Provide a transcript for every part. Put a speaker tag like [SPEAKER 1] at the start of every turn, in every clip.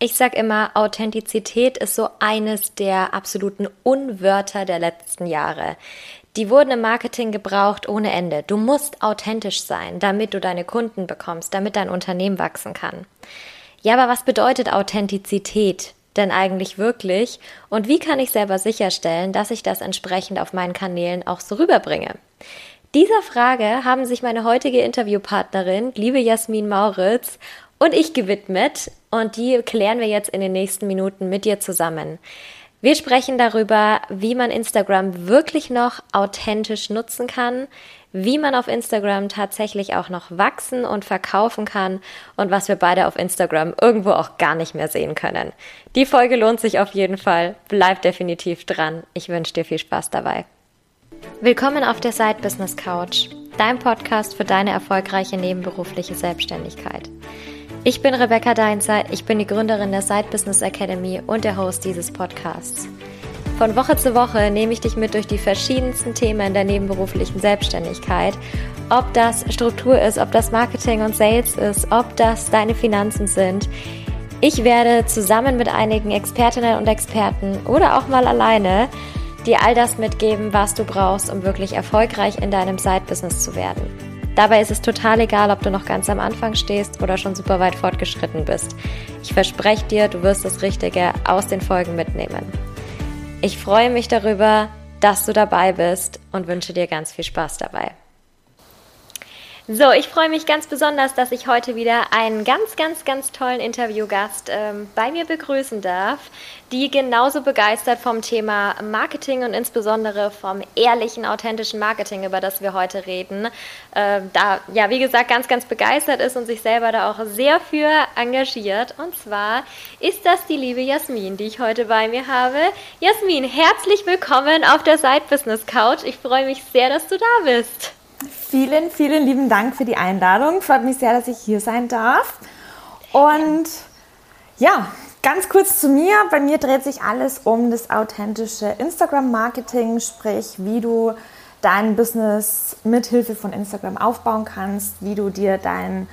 [SPEAKER 1] Ich sag immer, Authentizität ist so eines der absoluten Unwörter der letzten Jahre. Die wurden im Marketing gebraucht ohne Ende. Du musst authentisch sein, damit du deine Kunden bekommst, damit dein Unternehmen wachsen kann. Ja, aber was bedeutet Authentizität denn eigentlich wirklich? Und wie kann ich selber sicherstellen, dass ich das entsprechend auf meinen Kanälen auch so rüberbringe? Dieser Frage haben sich meine heutige Interviewpartnerin, liebe Jasmin Mauritz, und ich gewidmet und die klären wir jetzt in den nächsten Minuten mit dir zusammen. Wir sprechen darüber, wie man Instagram wirklich noch authentisch nutzen kann, wie man auf Instagram tatsächlich auch noch wachsen und verkaufen kann und was wir beide auf Instagram irgendwo auch gar nicht mehr sehen können. Die Folge lohnt sich auf jeden Fall. Bleib definitiv dran. Ich wünsche dir viel Spaß dabei. Willkommen auf der Side Business Couch, dein Podcast für deine erfolgreiche nebenberufliche Selbstständigkeit. Ich bin Rebecca Deinzeit, ich bin die Gründerin der Side Business Academy und der Host dieses Podcasts. Von Woche zu Woche nehme ich dich mit durch die verschiedensten Themen der nebenberuflichen Selbstständigkeit. Ob das Struktur ist, ob das Marketing und Sales ist, ob das deine Finanzen sind. Ich werde zusammen mit einigen Expertinnen und Experten oder auch mal alleine dir all das mitgeben, was du brauchst, um wirklich erfolgreich in deinem Side-Business zu werden. Dabei ist es total egal, ob du noch ganz am Anfang stehst oder schon super weit fortgeschritten bist. Ich verspreche dir, du wirst das Richtige aus den Folgen mitnehmen. Ich freue mich darüber, dass du dabei bist und wünsche dir ganz viel Spaß dabei. So, ich freue mich ganz besonders, dass ich heute wieder einen ganz, ganz, ganz tollen Interviewgast ähm, bei mir begrüßen darf, die genauso begeistert vom Thema Marketing und insbesondere vom ehrlichen, authentischen Marketing, über das wir heute reden, äh, da, ja, wie gesagt, ganz, ganz begeistert ist und sich selber da auch sehr für engagiert. Und zwar ist das die liebe Jasmin, die ich heute bei mir habe. Jasmin, herzlich willkommen auf der Side Business Couch. Ich freue mich sehr, dass du da bist.
[SPEAKER 2] Vielen, vielen lieben Dank für die Einladung. Freut mich sehr, dass ich hier sein darf. Und ja, ganz kurz zu mir. Bei mir dreht sich alles um das authentische Instagram-Marketing, sprich, wie du dein Business mit Hilfe von Instagram aufbauen kannst, wie du dir dein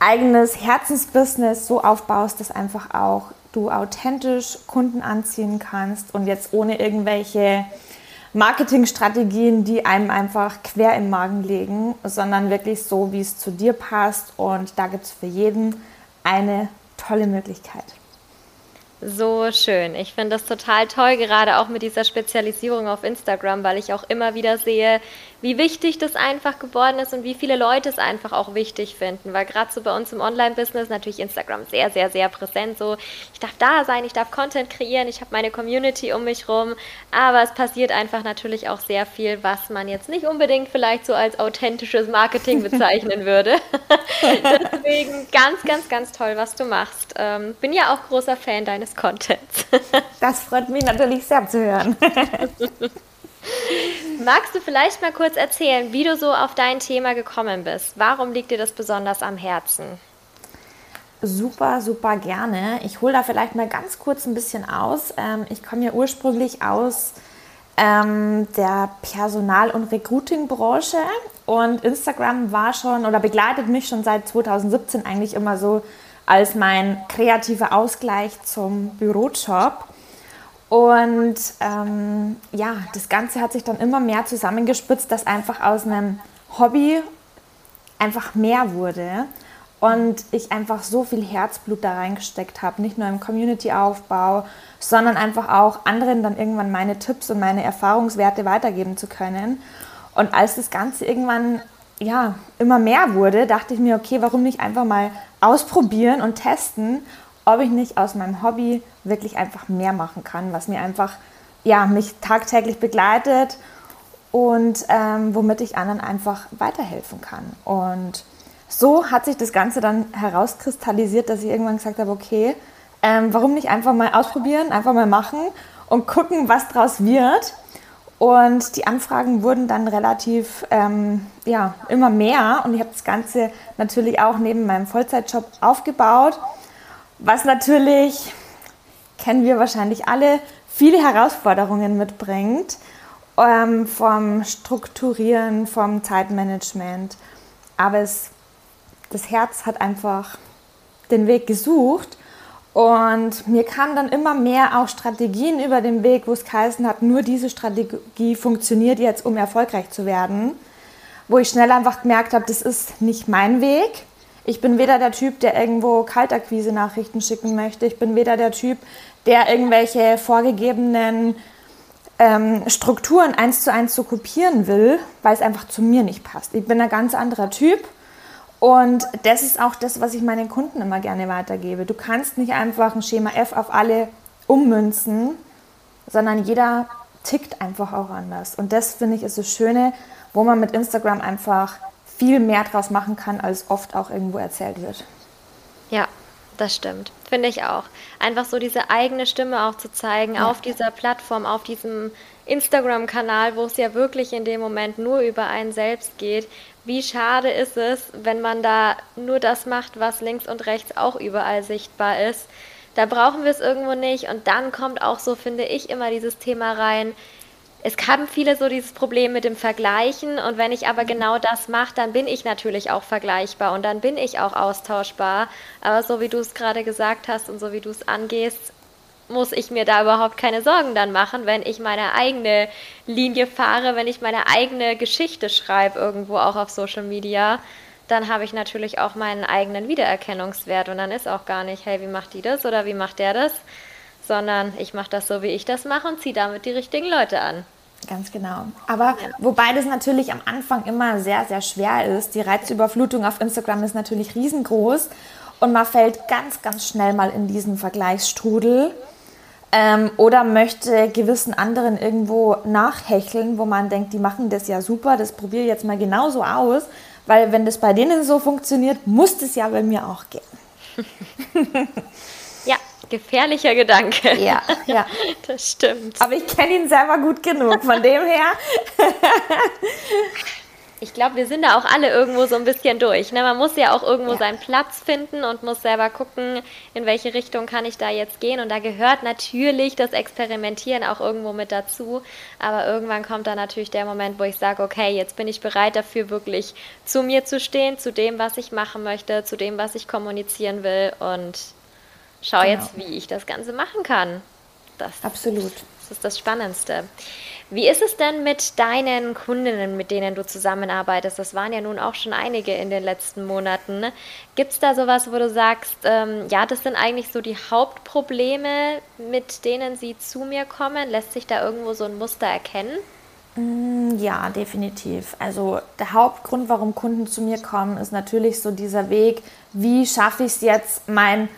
[SPEAKER 2] eigenes Herzensbusiness so aufbaust, dass einfach auch du authentisch Kunden anziehen kannst und jetzt ohne irgendwelche Marketingstrategien, die einem einfach quer im Magen liegen, sondern wirklich so, wie es zu dir passt. Und da gibt es für jeden eine tolle Möglichkeit.
[SPEAKER 1] So schön. Ich finde das total toll, gerade auch mit dieser Spezialisierung auf Instagram, weil ich auch immer wieder sehe, wie wichtig das einfach geworden ist und wie viele Leute es einfach auch wichtig finden. Weil gerade so bei uns im Online-Business natürlich Instagram sehr, sehr, sehr präsent. So, ich darf da sein, ich darf Content kreieren, ich habe meine Community um mich rum. Aber es passiert einfach natürlich auch sehr viel, was man jetzt nicht unbedingt vielleicht so als authentisches Marketing bezeichnen würde. Deswegen ganz, ganz, ganz toll, was du machst. Ähm, bin ja auch großer Fan deines Contents.
[SPEAKER 2] das freut mich natürlich sehr zu hören.
[SPEAKER 1] Magst du vielleicht mal kurz erzählen, wie du so auf dein Thema gekommen bist? Warum liegt dir das besonders am Herzen?
[SPEAKER 2] Super, super gerne. Ich hole da vielleicht mal ganz kurz ein bisschen aus. Ähm, ich komme ja ursprünglich aus ähm, der Personal- und Recruiting-Branche und Instagram war schon oder begleitet mich schon seit 2017 eigentlich immer so als mein kreativer Ausgleich zum Bürojob. Und ähm, ja, das Ganze hat sich dann immer mehr zusammengespitzt, dass einfach aus einem Hobby einfach mehr wurde und ich einfach so viel Herzblut da reingesteckt habe, nicht nur im Community-Aufbau, sondern einfach auch anderen dann irgendwann meine Tipps und meine Erfahrungswerte weitergeben zu können. Und als das Ganze irgendwann ja immer mehr wurde, dachte ich mir, okay, warum nicht einfach mal ausprobieren und testen ob ich nicht aus meinem Hobby wirklich einfach mehr machen kann, was mir einfach, ja, mich tagtäglich begleitet und ähm, womit ich anderen einfach weiterhelfen kann. Und so hat sich das Ganze dann herauskristallisiert, dass ich irgendwann gesagt habe, okay, ähm, warum nicht einfach mal ausprobieren, einfach mal machen und gucken, was draus wird. Und die Anfragen wurden dann relativ, ähm, ja, immer mehr. Und ich habe das Ganze natürlich auch neben meinem Vollzeitjob aufgebaut was natürlich, kennen wir wahrscheinlich alle, viele Herausforderungen mitbringt, ähm, vom Strukturieren, vom Zeitmanagement. Aber es, das Herz hat einfach den Weg gesucht Und mir kamen dann immer mehr auch Strategien über den Weg, wo es geheißen hat, nur diese Strategie funktioniert jetzt, um erfolgreich zu werden. Wo ich schnell einfach gemerkt habe, das ist nicht mein Weg. Ich bin weder der Typ, der irgendwo Kaltakquise-Nachrichten schicken möchte. Ich bin weder der Typ, der irgendwelche vorgegebenen ähm, Strukturen eins zu eins so kopieren will, weil es einfach zu mir nicht passt. Ich bin ein ganz anderer Typ und das ist auch das, was ich meinen Kunden immer gerne weitergebe. Du kannst nicht einfach ein Schema F auf alle ummünzen, sondern jeder tickt einfach auch anders. Und das finde ich ist das Schöne, wo man mit Instagram einfach viel mehr draus machen kann, als oft auch irgendwo erzählt wird.
[SPEAKER 1] Ja, das stimmt. Finde ich auch. Einfach so diese eigene Stimme auch zu zeigen ja. auf dieser Plattform, auf diesem Instagram-Kanal, wo es ja wirklich in dem Moment nur über einen selbst geht. Wie schade ist es, wenn man da nur das macht, was links und rechts auch überall sichtbar ist. Da brauchen wir es irgendwo nicht. Und dann kommt auch so, finde ich, immer dieses Thema rein, es haben viele so dieses Problem mit dem Vergleichen und wenn ich aber mhm. genau das mache, dann bin ich natürlich auch vergleichbar und dann bin ich auch austauschbar. Aber so wie du es gerade gesagt hast und so wie du es angehst, muss ich mir da überhaupt keine Sorgen dann machen, wenn ich meine eigene Linie fahre, wenn ich meine eigene Geschichte schreibe irgendwo auch auf Social Media, dann habe ich natürlich auch meinen eigenen Wiedererkennungswert und dann ist auch gar nicht, hey, wie macht die das oder wie macht der das, sondern ich mache das so, wie ich das mache und ziehe damit die richtigen Leute an.
[SPEAKER 2] Ganz genau. Aber wobei das natürlich am Anfang immer sehr, sehr schwer ist. Die Reizüberflutung auf Instagram ist natürlich riesengroß und man fällt ganz, ganz schnell mal in diesen Vergleichsstrudel ähm, oder möchte gewissen anderen irgendwo nachhecheln, wo man denkt, die machen das ja super, das probiere ich jetzt mal genauso aus, weil wenn das bei denen so funktioniert, muss das ja bei mir auch gehen.
[SPEAKER 1] Gefährlicher Gedanke.
[SPEAKER 2] Ja, ja.
[SPEAKER 1] Das stimmt.
[SPEAKER 2] Aber ich kenne ihn selber gut genug, von dem her.
[SPEAKER 1] ich glaube, wir sind da auch alle irgendwo so ein bisschen durch. Ne? Man muss ja auch irgendwo ja. seinen Platz finden und muss selber gucken, in welche Richtung kann ich da jetzt gehen. Und da gehört natürlich das Experimentieren auch irgendwo mit dazu. Aber irgendwann kommt da natürlich der Moment, wo ich sage, okay, jetzt bin ich bereit dafür, wirklich zu mir zu stehen, zu dem, was ich machen möchte, zu dem, was ich kommunizieren will. Und schau genau. jetzt, wie ich das Ganze machen kann.
[SPEAKER 2] Das, Absolut.
[SPEAKER 1] Das ist das Spannendste. Wie ist es denn mit deinen Kundinnen, mit denen du zusammenarbeitest? Das waren ja nun auch schon einige in den letzten Monaten. Gibt es da sowas, wo du sagst, ähm, ja, das sind eigentlich so die Hauptprobleme, mit denen sie zu mir kommen? Lässt sich da irgendwo so ein Muster erkennen?
[SPEAKER 2] Mm, ja, definitiv. Also der Hauptgrund, warum Kunden zu mir kommen, ist natürlich so dieser Weg, wie schaffe ich es jetzt, mein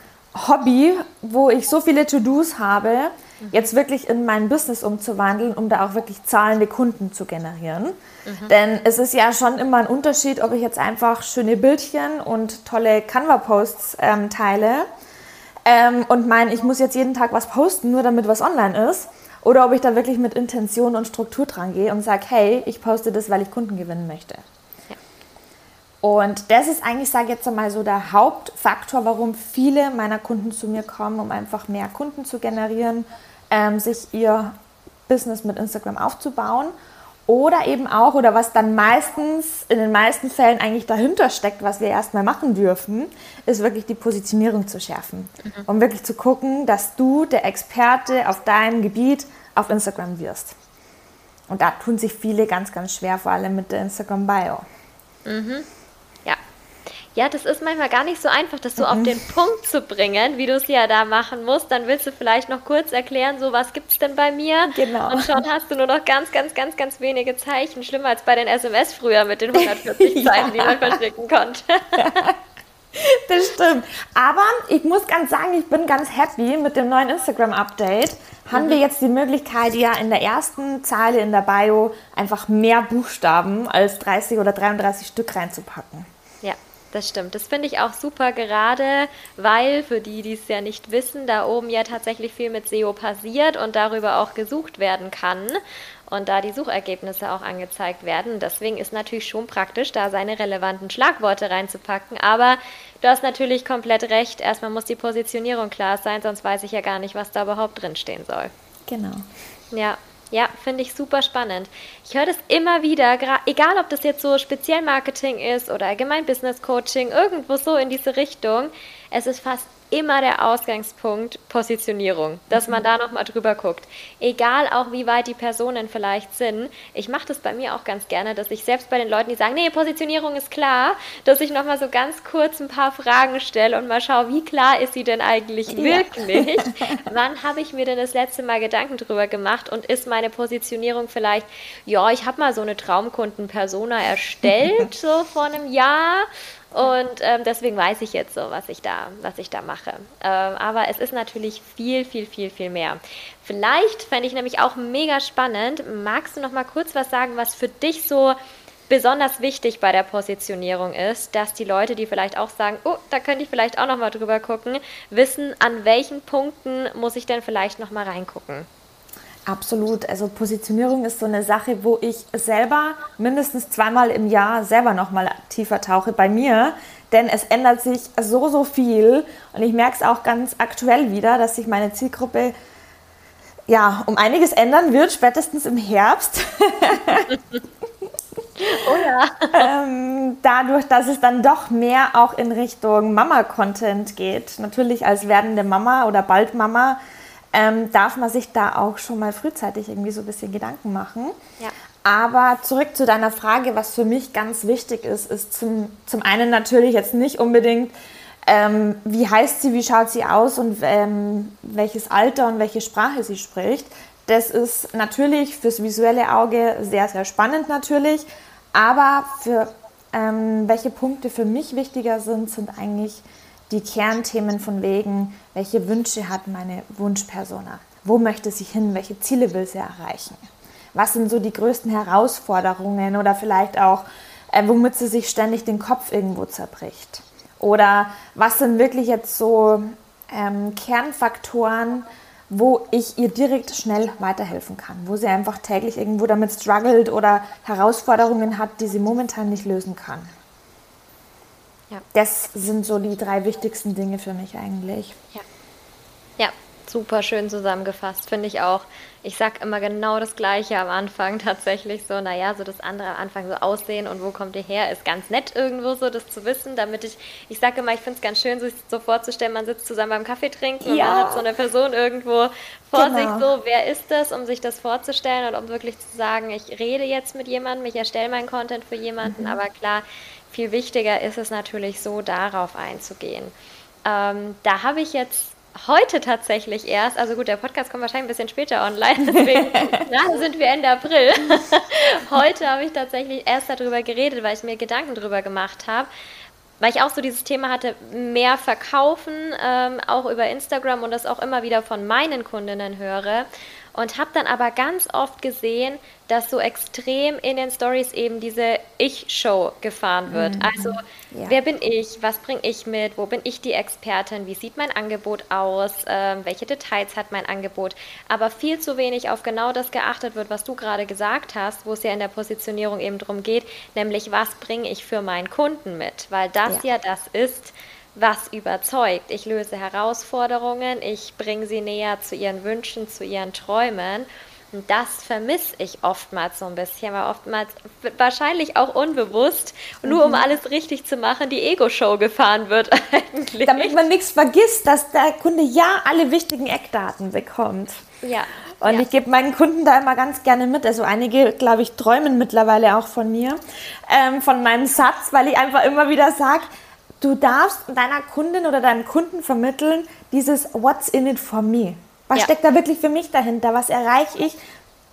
[SPEAKER 2] Hobby, wo ich so viele To-Dos habe, jetzt wirklich in mein Business umzuwandeln, um da auch wirklich zahlende Kunden zu generieren. Mhm. Denn es ist ja schon immer ein Unterschied, ob ich jetzt einfach schöne Bildchen und tolle Canva-Posts ähm, teile ähm, und meine, ich muss jetzt jeden Tag was posten, nur damit was online ist. Oder ob ich da wirklich mit Intention und Struktur dran gehe und sage, hey, ich poste das, weil ich Kunden gewinnen möchte. Und das ist eigentlich, sage ich jetzt einmal so, der Hauptfaktor, warum viele meiner Kunden zu mir kommen, um einfach mehr Kunden zu generieren, ähm, sich ihr Business mit Instagram aufzubauen. Oder eben auch, oder was dann meistens, in den meisten Fällen eigentlich dahinter steckt, was wir erstmal machen dürfen, ist wirklich die Positionierung zu schärfen. Mhm. Um wirklich zu gucken, dass du der Experte auf deinem Gebiet auf Instagram wirst. Und da tun sich viele ganz, ganz schwer, vor allem mit der Instagram-Bio.
[SPEAKER 1] Mhm. Ja, das ist manchmal gar nicht so einfach, das so mhm. auf den Punkt zu bringen, wie du es ja da machen musst. Dann willst du vielleicht noch kurz erklären, so was gibt es denn bei mir?
[SPEAKER 2] Genau.
[SPEAKER 1] Und schon hast du nur noch ganz, ganz, ganz, ganz wenige Zeichen. Schlimmer als bei den SMS früher mit den 140 ja. Zeichen, die man verschicken konnte.
[SPEAKER 2] Das stimmt. Aber ich muss ganz sagen, ich bin ganz happy mit dem neuen Instagram-Update. Haben mhm. wir jetzt die Möglichkeit, ja in der ersten Zeile in der Bio einfach mehr Buchstaben als 30 oder 33 Stück reinzupacken.
[SPEAKER 1] Das stimmt. Das finde ich auch super, gerade weil für die, die es ja nicht wissen, da oben ja tatsächlich viel mit SEO passiert und darüber auch gesucht werden kann und da die Suchergebnisse auch angezeigt werden. Deswegen ist natürlich schon praktisch, da seine relevanten Schlagworte reinzupacken. Aber du hast natürlich komplett recht. Erstmal muss die Positionierung klar sein, sonst weiß ich ja gar nicht, was da überhaupt drinstehen soll.
[SPEAKER 2] Genau.
[SPEAKER 1] Ja, ja, finde ich super spannend. Ich höre das immer wieder, egal ob das jetzt so speziell Marketing ist oder allgemein Business Coaching, irgendwo so in diese Richtung. Es ist fast immer der Ausgangspunkt Positionierung, dass man da nochmal drüber guckt. Egal auch, wie weit die Personen vielleicht sind. Ich mache das bei mir auch ganz gerne, dass ich selbst bei den Leuten, die sagen, nee, Positionierung ist klar, dass ich nochmal so ganz kurz ein paar Fragen stelle und mal schaue, wie klar ist sie denn eigentlich ja. wirklich? Wann habe ich mir denn das letzte Mal Gedanken drüber gemacht und ist meine Positionierung vielleicht, ja, ich habe mal so eine Traumkunden-Persona erstellt, so vor einem Jahr und ähm, deswegen weiß ich jetzt so, was ich da, was ich da mache. Ähm, aber es ist natürlich viel, viel, viel, viel mehr. Vielleicht fände ich nämlich auch mega spannend. Magst du noch mal kurz was sagen, was für dich so besonders wichtig bei der Positionierung ist, dass die Leute, die vielleicht auch sagen, oh, da könnte ich vielleicht auch noch mal drüber gucken, wissen, an welchen Punkten muss ich denn vielleicht noch mal reingucken?
[SPEAKER 2] Absolut. Also Positionierung ist so eine Sache, wo ich selber mindestens zweimal im Jahr selber noch mal tiefer tauche bei mir, denn es ändert sich so so viel und ich merke es auch ganz aktuell wieder, dass sich meine Zielgruppe ja um einiges ändern wird, spätestens im Herbst.
[SPEAKER 1] oh ja.
[SPEAKER 2] ähm, dadurch, dass es dann doch mehr auch in Richtung Mama-Content geht, natürlich als werdende Mama oder bald Mama ähm, darf man sich da auch schon mal frühzeitig irgendwie so ein bisschen Gedanken machen. Ja. Aber zurück zu deiner Frage, was für mich ganz wichtig ist, ist zum, zum einen natürlich jetzt nicht unbedingt, ähm, wie heißt sie, wie schaut sie aus und ähm, welches Alter und welche Sprache sie spricht. Das ist natürlich fürs visuelle Auge sehr, sehr spannend natürlich. Aber für ähm, welche Punkte für mich wichtiger sind, sind eigentlich die Kernthemen von wegen, welche Wünsche hat meine Wunschpersona? Wo möchte sie hin? Welche Ziele will sie erreichen? Was sind so die größten Herausforderungen oder vielleicht auch, äh, womit sie sich ständig den Kopf irgendwo zerbricht? Oder was sind wirklich jetzt so ähm, Kernfaktoren, wo ich ihr direkt schnell weiterhelfen kann, wo sie einfach täglich irgendwo damit struggelt oder Herausforderungen hat, die sie momentan nicht lösen kann. Ja. Das sind so die drei wichtigsten Dinge für mich eigentlich.
[SPEAKER 1] Ja, ja super schön zusammengefasst, finde ich auch. Ich sage immer genau das Gleiche am Anfang tatsächlich so, naja, so das andere am Anfang so aussehen und wo kommt ihr her, ist ganz nett irgendwo so, das zu wissen, damit ich, ich sage immer, ich finde es ganz schön, sich so vorzustellen, man sitzt zusammen beim Kaffee trinken ja. und man hat so eine Person irgendwo vor genau. sich so, wer ist das, um sich das vorzustellen und um wirklich zu sagen, ich rede jetzt mit jemandem, ich erstelle meinen Content für jemanden, mhm. aber klar, viel wichtiger ist es natürlich so, darauf einzugehen. Ähm, da habe ich jetzt heute tatsächlich erst, also gut, der Podcast kommt wahrscheinlich ein bisschen später online, deswegen gerade sind wir Ende April. heute habe ich tatsächlich erst darüber geredet, weil ich mir Gedanken darüber gemacht habe, weil ich auch so dieses Thema hatte, mehr verkaufen, ähm, auch über Instagram und das auch immer wieder von meinen Kundinnen höre und habe dann aber ganz oft gesehen, dass so extrem in den Stories eben diese Ich-Show gefahren wird. Mhm. Also, ja. wer bin ich? Was bringe ich mit? Wo bin ich die Expertin? Wie sieht mein Angebot aus? Ähm, welche Details hat mein Angebot? Aber viel zu wenig auf genau das geachtet wird, was du gerade gesagt hast, wo es ja in der Positionierung eben darum geht, nämlich was bringe ich für meinen Kunden mit? Weil das ja, ja das ist, was überzeugt. Ich löse Herausforderungen, ich bringe sie näher zu ihren Wünschen, zu ihren Träumen. Und das vermisse ich oftmals so ein bisschen, weil oftmals wahrscheinlich auch unbewusst, nur um mhm. alles richtig zu machen, die Ego-Show gefahren wird eigentlich.
[SPEAKER 2] Damit man nichts vergisst, dass der Kunde ja alle wichtigen Eckdaten bekommt.
[SPEAKER 1] Ja.
[SPEAKER 2] Und ja. ich gebe meinen Kunden da immer ganz gerne mit. Also einige, glaube ich, träumen mittlerweile auch von mir, ähm, von meinem Satz, weil ich einfach immer wieder sage, du darfst deiner Kundin oder deinem Kunden vermitteln, dieses What's in it for me. Was ja. steckt da wirklich für mich dahinter? Was erreiche ich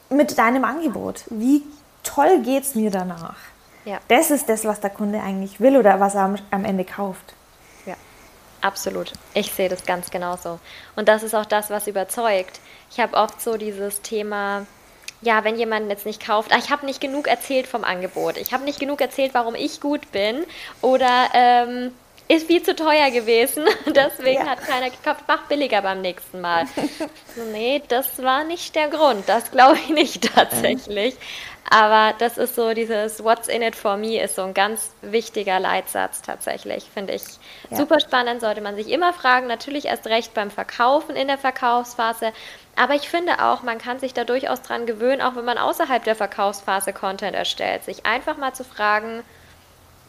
[SPEAKER 2] mit deinem Angebot? Wie toll geht es mir danach? Ja. Das ist das, was der Kunde eigentlich will oder was er am Ende kauft.
[SPEAKER 1] Ja, absolut. Ich sehe das ganz genauso. Und das ist auch das, was überzeugt. Ich habe oft so dieses Thema, ja, wenn jemand jetzt nicht kauft, ah, ich habe nicht genug erzählt vom Angebot, ich habe nicht genug erzählt, warum ich gut bin oder ähm, ist viel zu teuer gewesen, deswegen ja. hat keiner gekauft, mach billiger beim nächsten Mal. so, nee, das war nicht der Grund, das glaube ich nicht tatsächlich. Aber das ist so dieses What's in it for me ist so ein ganz wichtiger Leitsatz tatsächlich, finde ich. Ja. Super spannend, sollte man sich immer fragen, natürlich erst recht beim Verkaufen in der Verkaufsphase, aber ich finde auch, man kann sich da durchaus dran gewöhnen, auch wenn man außerhalb der Verkaufsphase Content erstellt, sich einfach mal zu fragen,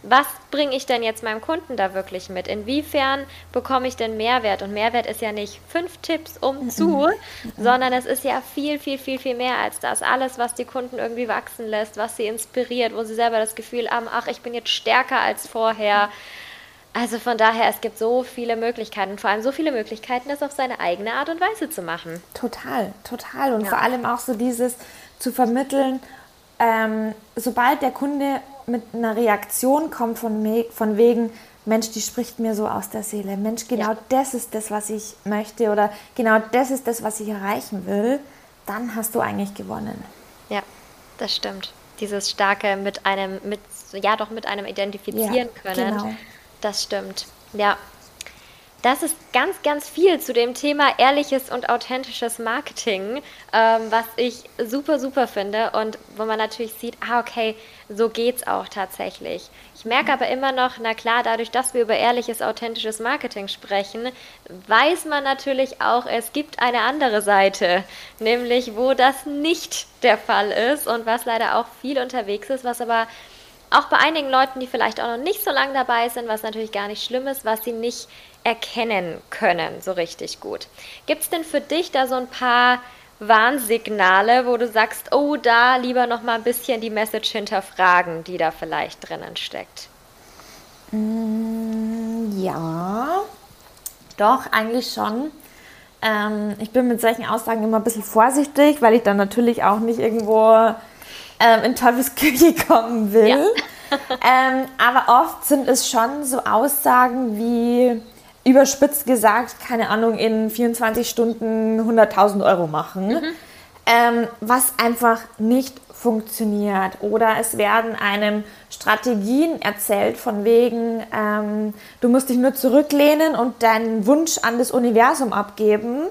[SPEAKER 1] was bringe ich denn jetzt meinem Kunden da wirklich mit? Inwiefern bekomme ich denn Mehrwert? Und Mehrwert ist ja nicht fünf Tipps um zu, sondern es ist ja viel, viel, viel, viel mehr als das. Alles, was die Kunden irgendwie wachsen lässt, was sie inspiriert, wo sie selber das Gefühl haben, ach, ich bin jetzt stärker als vorher. Also von daher, es gibt so viele Möglichkeiten und vor allem so viele Möglichkeiten, das auf seine eigene Art und Weise zu machen.
[SPEAKER 2] Total, total. Und ja. vor allem auch so dieses zu vermitteln, ähm, sobald der Kunde mit einer Reaktion kommt von, von wegen, Mensch, die spricht mir so aus der Seele. Mensch, genau ja. das ist das, was ich möchte oder genau das ist das, was ich erreichen will, dann hast du eigentlich gewonnen.
[SPEAKER 1] Ja, das stimmt. Dieses starke mit einem, mit, ja doch mit einem identifizieren ja, können. Genau. Das stimmt. Ja, das ist ganz, ganz viel zu dem Thema ehrliches und authentisches Marketing, ähm, was ich super, super finde und wo man natürlich sieht, ah, okay, so geht's auch tatsächlich. Ich merke aber immer noch, na klar, dadurch, dass wir über ehrliches, authentisches Marketing sprechen, weiß man natürlich auch, es gibt eine andere Seite, nämlich wo das nicht der Fall ist und was leider auch viel unterwegs ist, was aber auch bei einigen Leuten, die vielleicht auch noch nicht so lange dabei sind, was natürlich gar nicht schlimm ist, was sie nicht erkennen können, so richtig gut. Gibt es denn für dich da so ein paar Warnsignale, wo du sagst, oh, da lieber noch mal ein bisschen die Message hinterfragen, die da vielleicht drinnen steckt?
[SPEAKER 2] Mm, ja, doch, eigentlich schon. Ähm, ich bin mit solchen Aussagen immer ein bisschen vorsichtig, weil ich dann natürlich auch nicht irgendwo ähm, in Teufelsküche kommen will. Ja. ähm, aber oft sind es schon so Aussagen wie überspitzt gesagt, keine Ahnung, in 24 Stunden 100.000 Euro machen, mhm. ähm, was einfach nicht funktioniert. Oder es werden einem Strategien erzählt von wegen, ähm, du musst dich nur zurücklehnen und deinen Wunsch an das Universum abgeben.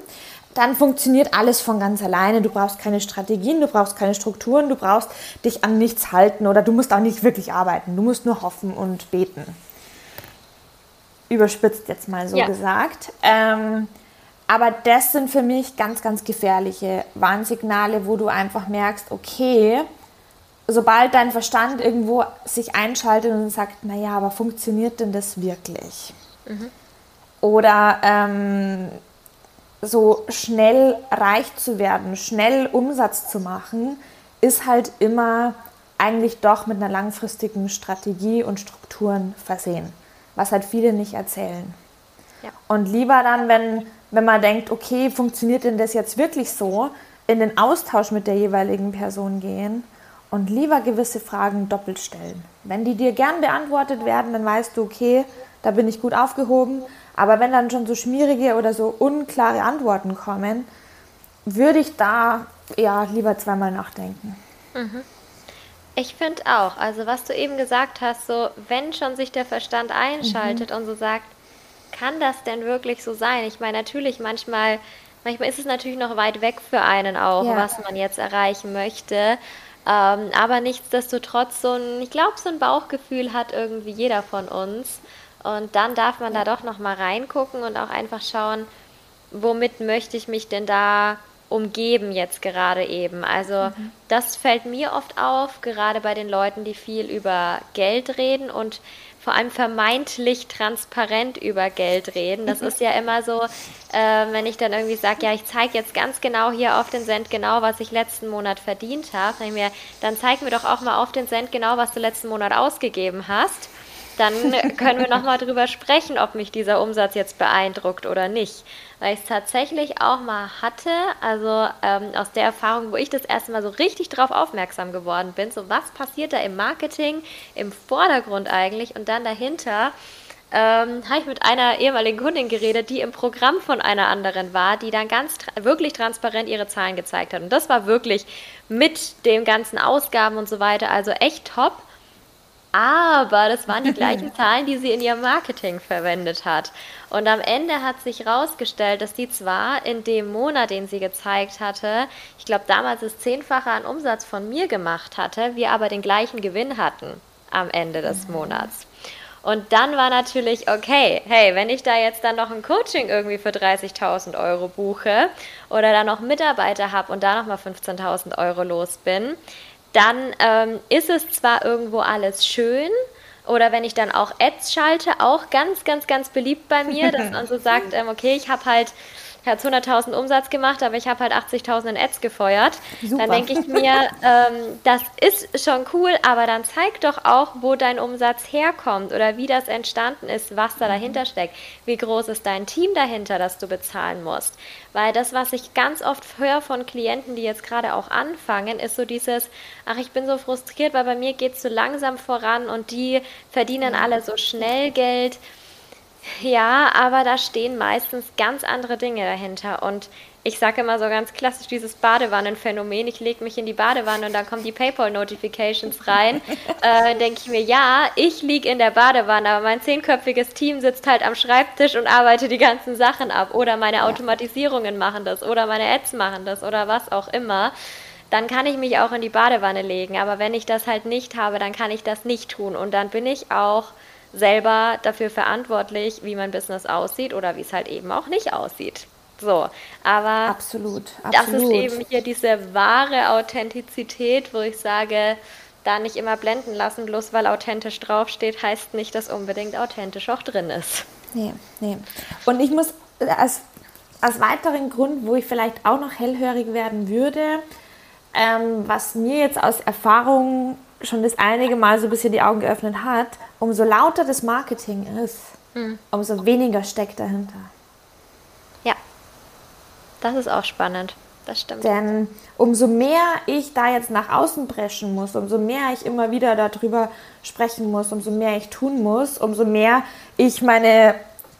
[SPEAKER 2] Dann funktioniert alles von ganz alleine. Du brauchst keine Strategien, du brauchst keine Strukturen, du brauchst dich an nichts halten oder du musst auch nicht wirklich arbeiten. Du musst nur hoffen und beten überspitzt jetzt mal so ja. gesagt. Ähm, aber das sind für mich ganz, ganz gefährliche Warnsignale, wo du einfach merkst, okay, sobald dein Verstand irgendwo sich einschaltet und sagt, naja, aber funktioniert denn das wirklich? Mhm. Oder ähm, so schnell reich zu werden, schnell Umsatz zu machen, ist halt immer eigentlich doch mit einer langfristigen Strategie und Strukturen versehen was halt viele nicht erzählen. Ja. Und lieber dann, wenn, wenn man denkt, okay, funktioniert denn das jetzt wirklich so, in den Austausch mit der jeweiligen Person gehen und lieber gewisse Fragen doppelt stellen. Wenn die dir gern beantwortet werden, dann weißt du, okay, da bin ich gut aufgehoben. Aber wenn dann schon so schmierige oder so unklare Antworten kommen, würde ich da ja lieber zweimal nachdenken.
[SPEAKER 1] Mhm. Ich finde auch, also was du eben gesagt hast, so wenn schon sich der Verstand einschaltet mhm. und so sagt, kann das denn wirklich so sein? Ich meine, natürlich manchmal, manchmal ist es natürlich noch weit weg für einen auch, ja. was man jetzt erreichen möchte. Ähm, aber nichtsdestotrotz so ein, ich glaube, so ein Bauchgefühl hat irgendwie jeder von uns. Und dann darf man da doch noch mal reingucken und auch einfach schauen, womit möchte ich mich denn da umgeben jetzt gerade eben. Also mhm. das fällt mir oft auf, gerade bei den Leuten, die viel über Geld reden und vor allem vermeintlich transparent über Geld reden. Das ist ja immer so, äh, wenn ich dann irgendwie sage, ja, ich zeige jetzt ganz genau hier auf den Cent genau, was ich letzten Monat verdient habe, dann, dann zeig mir doch auch mal auf den Cent genau, was du letzten Monat ausgegeben hast dann können wir nochmal drüber sprechen, ob mich dieser Umsatz jetzt beeindruckt oder nicht. Weil ich es tatsächlich auch mal hatte, also ähm, aus der Erfahrung, wo ich das erste Mal so richtig drauf aufmerksam geworden bin, so was passiert da im Marketing, im Vordergrund eigentlich und dann dahinter. Ähm, habe ich mit einer ehemaligen Kundin geredet, die im Programm von einer anderen war, die dann ganz tra wirklich transparent ihre Zahlen gezeigt hat. Und das war wirklich mit den ganzen Ausgaben und so weiter, also echt top aber das waren die gleichen Zahlen, die sie in ihrem Marketing verwendet hat. Und am Ende hat sich herausgestellt, dass die zwar in dem Monat, den sie gezeigt hatte, ich glaube damals das Zehnfache an Umsatz von mir gemacht hatte, wir aber den gleichen Gewinn hatten am Ende des mhm. Monats. Und dann war natürlich, okay, hey, wenn ich da jetzt dann noch ein Coaching irgendwie für 30.000 Euro buche oder da noch Mitarbeiter habe und da nochmal 15.000 Euro los bin, dann ähm, ist es zwar irgendwo alles schön, Oder wenn ich dann auch Ads schalte, auch ganz, ganz, ganz beliebt bei mir, dass man so sagt, ähm, okay, ich habe halt hat 100.000 Umsatz gemacht, aber ich habe halt 80.000 in Ads gefeuert. Super. Dann denke ich mir, ähm, das ist schon cool, aber dann zeig doch auch, wo dein Umsatz herkommt oder wie das entstanden ist, was da dahinter steckt. Wie groß ist dein Team dahinter, das du bezahlen musst? Weil das, was ich ganz oft höre von Klienten, die jetzt gerade auch anfangen, ist so dieses, ach, ich bin so frustriert, weil bei mir geht es so langsam voran und die verdienen alle so schnell Geld. Ja, aber da stehen meistens ganz andere Dinge dahinter. Und ich sage immer so ganz klassisch dieses Badewannenphänomen. Ich lege mich in die Badewanne und dann kommen die PayPal-Notifications rein. äh, Denke ich mir, ja, ich liege in der Badewanne, aber mein zehnköpfiges Team sitzt halt am Schreibtisch und arbeitet die ganzen Sachen ab. Oder meine Automatisierungen machen das. Oder meine Ads machen das. Oder was auch immer. Dann kann ich mich auch in die Badewanne legen. Aber wenn ich das halt nicht habe, dann kann ich das nicht tun. Und dann bin ich auch selber dafür verantwortlich, wie mein Business aussieht oder wie es halt eben auch nicht aussieht. So, aber
[SPEAKER 2] absolut, absolut.
[SPEAKER 1] das ist eben hier diese wahre Authentizität, wo ich sage, da nicht immer blenden lassen, bloß weil authentisch draufsteht, heißt nicht, dass unbedingt authentisch auch drin ist.
[SPEAKER 2] Nee, nee. Und ich muss als, als weiteren Grund, wo ich vielleicht auch noch hellhörig werden würde, ähm, was mir jetzt aus Erfahrung schon das einige Mal so ein bisschen die Augen geöffnet hat, umso lauter das Marketing ist, mhm. umso weniger steckt dahinter.
[SPEAKER 1] Ja, das ist auch spannend. Das stimmt.
[SPEAKER 2] Denn umso mehr ich da jetzt nach außen brechen muss, umso mehr ich immer wieder darüber sprechen muss, umso mehr ich tun muss, umso mehr ich meine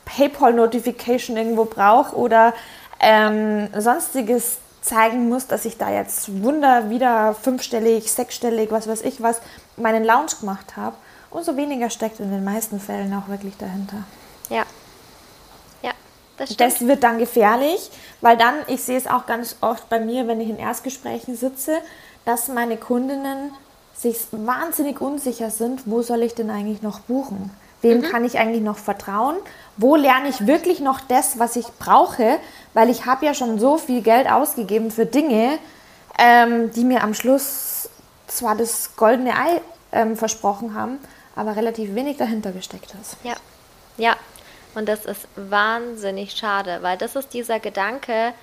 [SPEAKER 2] PayPal-Notification irgendwo brauche oder ähm, sonstiges zeigen muss, dass ich da jetzt Wunder wieder fünfstellig, sechsstellig, was weiß ich was, meinen Lounge gemacht habe, umso weniger steckt in den meisten Fällen auch wirklich dahinter.
[SPEAKER 1] Ja. Ja, das stimmt.
[SPEAKER 2] Das wird dann gefährlich, weil dann, ich sehe es auch ganz oft bei mir, wenn ich in Erstgesprächen sitze, dass meine Kundinnen sich wahnsinnig unsicher sind, wo soll ich denn eigentlich noch buchen? Wem mhm. kann ich eigentlich noch vertrauen? Wo lerne ich wirklich noch das, was ich brauche? Weil ich habe ja schon so viel Geld ausgegeben für Dinge, ähm, die mir am Schluss zwar das goldene Ei ähm, versprochen haben, aber relativ wenig dahinter gesteckt ist.
[SPEAKER 1] Ja, ja. Und das ist wahnsinnig schade, weil das ist dieser Gedanke,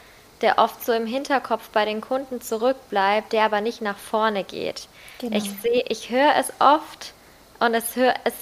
[SPEAKER 1] der oft so im Hinterkopf bei den Kunden zurückbleibt, der aber nicht nach vorne geht. Genau. Ich sehe, ich höre es oft und es, hör, es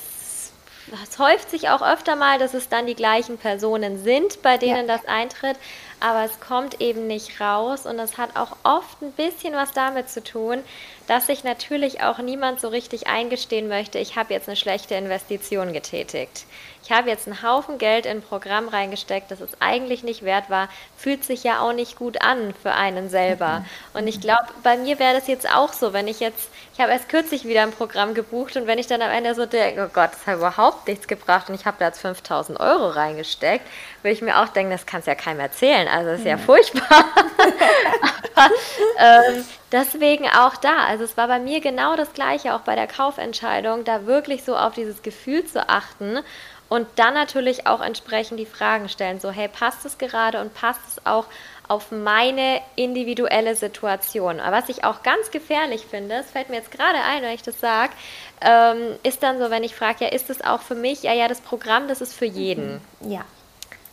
[SPEAKER 1] es häuft sich auch öfter mal, dass es dann die gleichen Personen sind, bei denen ja. das eintritt, aber es kommt eben nicht raus und es hat auch oft ein bisschen was damit zu tun, dass sich natürlich auch niemand so richtig eingestehen möchte, ich habe jetzt eine schlechte Investition getätigt ich habe jetzt einen Haufen Geld in ein Programm reingesteckt, das es eigentlich nicht wert war, fühlt sich ja auch nicht gut an für einen selber. Und ich glaube, bei mir wäre das jetzt auch so, wenn ich jetzt, ich habe erst kürzlich wieder ein Programm gebucht und wenn ich dann am Ende so denke, oh Gott, das hat überhaupt nichts gebracht und ich habe da jetzt 5000 Euro reingesteckt, würde ich mir auch denken, das kannst ja keinem erzählen, also das ist ja furchtbar. Aber, ähm, deswegen auch da, also es war bei mir genau das gleiche, auch bei der Kaufentscheidung, da wirklich so auf dieses Gefühl zu achten und dann natürlich auch entsprechend die Fragen stellen, so hey, passt es gerade und passt es auch auf meine individuelle Situation. Aber was ich auch ganz gefährlich finde, es fällt mir jetzt gerade ein, wenn ich das sage, ähm, ist dann so, wenn ich frage, ja, ist es auch für mich? Ja, ja, das Programm, das ist für jeden.
[SPEAKER 2] Mhm. Ja.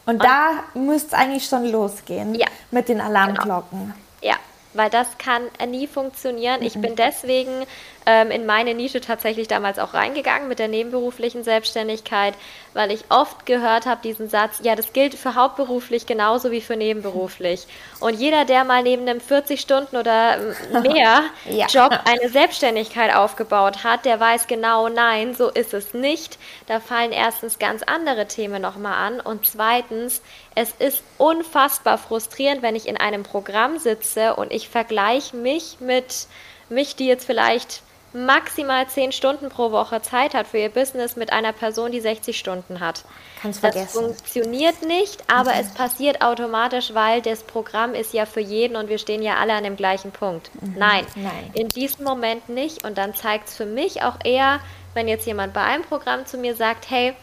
[SPEAKER 2] Und, und da müsste es eigentlich schon losgehen ja, mit den Alarmglocken. Genau.
[SPEAKER 1] Ja, weil das kann nie funktionieren. Mhm. Ich bin deswegen ähm, in meine Nische tatsächlich damals auch reingegangen mit der nebenberuflichen Selbstständigkeit, weil ich oft gehört habe diesen Satz, ja, das gilt für hauptberuflich genauso wie für nebenberuflich. Und jeder, der mal neben einem 40 Stunden oder ähm, mehr ja. Job eine Selbstständigkeit aufgebaut hat, der weiß genau, nein, so ist es nicht. Da fallen erstens ganz andere Themen nochmal an und zweitens, es ist unfassbar frustrierend, wenn ich in einem Programm sitze und ich vergleiche mich mit mich, die jetzt vielleicht maximal 10 Stunden pro Woche Zeit hat für ihr Business mit einer Person, die 60 Stunden hat.
[SPEAKER 2] Kannst vergessen.
[SPEAKER 1] Das funktioniert nicht, aber mhm. es passiert automatisch, weil das Programm ist ja für jeden und wir stehen ja alle an dem gleichen Punkt. Mhm. Nein, Nein, in diesem Moment nicht. Und dann zeigt es für mich auch eher, wenn jetzt jemand bei einem Programm zu mir sagt, hey,